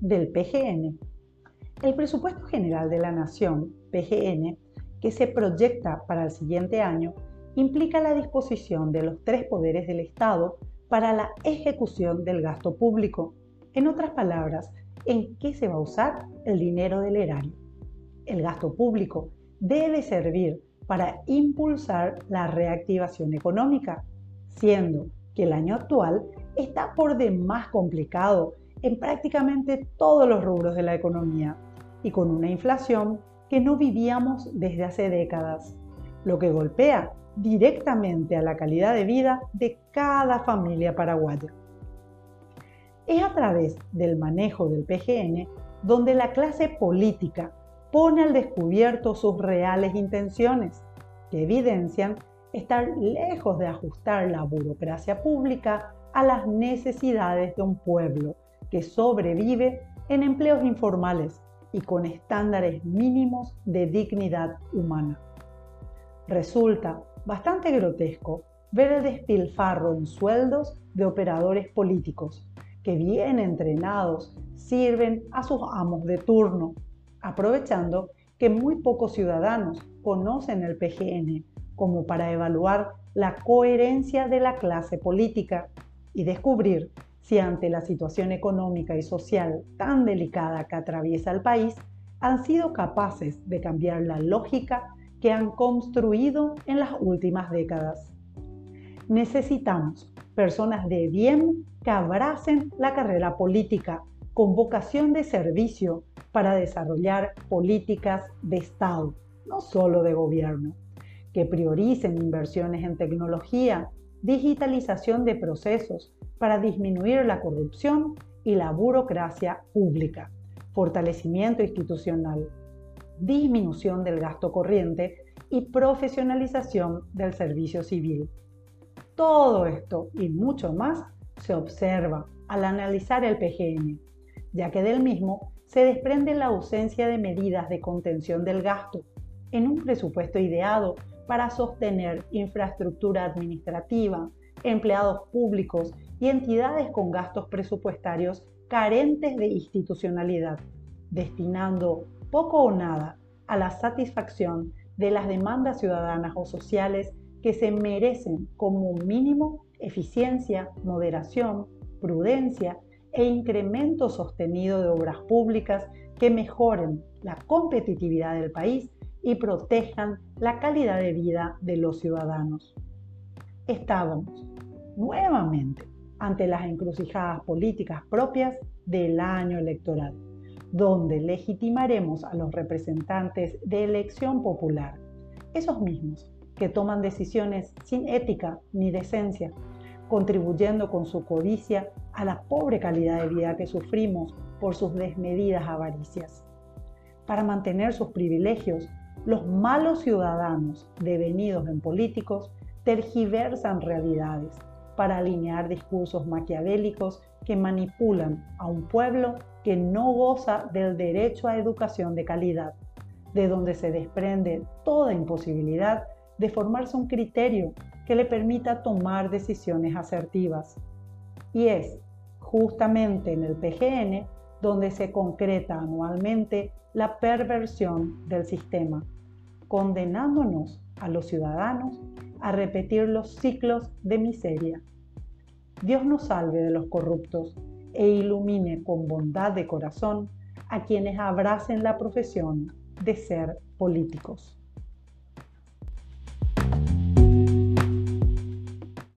del PGN. El presupuesto general de la Nación, PGN, que se proyecta para el siguiente año, implica la disposición de los tres poderes del Estado para la ejecución del gasto público. En otras palabras, ¿en qué se va a usar el dinero del erario? El gasto público debe servir para impulsar la reactivación económica, siendo que el año actual está por demás complicado en prácticamente todos los rubros de la economía y con una inflación que no vivíamos desde hace décadas, lo que golpea directamente a la calidad de vida de cada familia paraguaya. Es a través del manejo del PGN donde la clase política pone al descubierto sus reales intenciones, que evidencian estar lejos de ajustar la burocracia pública a las necesidades de un pueblo que sobrevive en empleos informales y con estándares mínimos de dignidad humana. Resulta bastante grotesco ver el despilfarro en sueldos de operadores políticos que bien entrenados sirven a sus amos de turno, aprovechando que muy pocos ciudadanos conocen el PGN como para evaluar la coherencia de la clase política y descubrir si ante la situación económica y social tan delicada que atraviesa el país, han sido capaces de cambiar la lógica que han construido en las últimas décadas. Necesitamos personas de bien que abracen la carrera política con vocación de servicio para desarrollar políticas de Estado, no solo de gobierno, que prioricen inversiones en tecnología, digitalización de procesos, para disminuir la corrupción y la burocracia pública, fortalecimiento institucional, disminución del gasto corriente y profesionalización del servicio civil. Todo esto y mucho más se observa al analizar el PGN, ya que del mismo se desprende la ausencia de medidas de contención del gasto en un presupuesto ideado para sostener infraestructura administrativa, empleados públicos y entidades con gastos presupuestarios carentes de institucionalidad, destinando poco o nada a la satisfacción de las demandas ciudadanas o sociales que se merecen como mínimo eficiencia, moderación, prudencia e incremento sostenido de obras públicas que mejoren la competitividad del país y protejan la calidad de vida de los ciudadanos. Estábamos nuevamente ante las encrucijadas políticas propias del año electoral, donde legitimaremos a los representantes de elección popular, esos mismos que toman decisiones sin ética ni decencia, contribuyendo con su codicia a la pobre calidad de vida que sufrimos por sus desmedidas avaricias. Para mantener sus privilegios, los malos ciudadanos devenidos en políticos tergiversan realidades para alinear discursos maquiavélicos que manipulan a un pueblo que no goza del derecho a educación de calidad, de donde se desprende toda imposibilidad de formarse un criterio que le permita tomar decisiones asertivas. Y es justamente en el PGN donde se concreta anualmente la perversión del sistema, condenándonos a los ciudadanos a repetir los ciclos de miseria. Dios nos salve de los corruptos e ilumine con bondad de corazón a quienes abracen la profesión de ser políticos.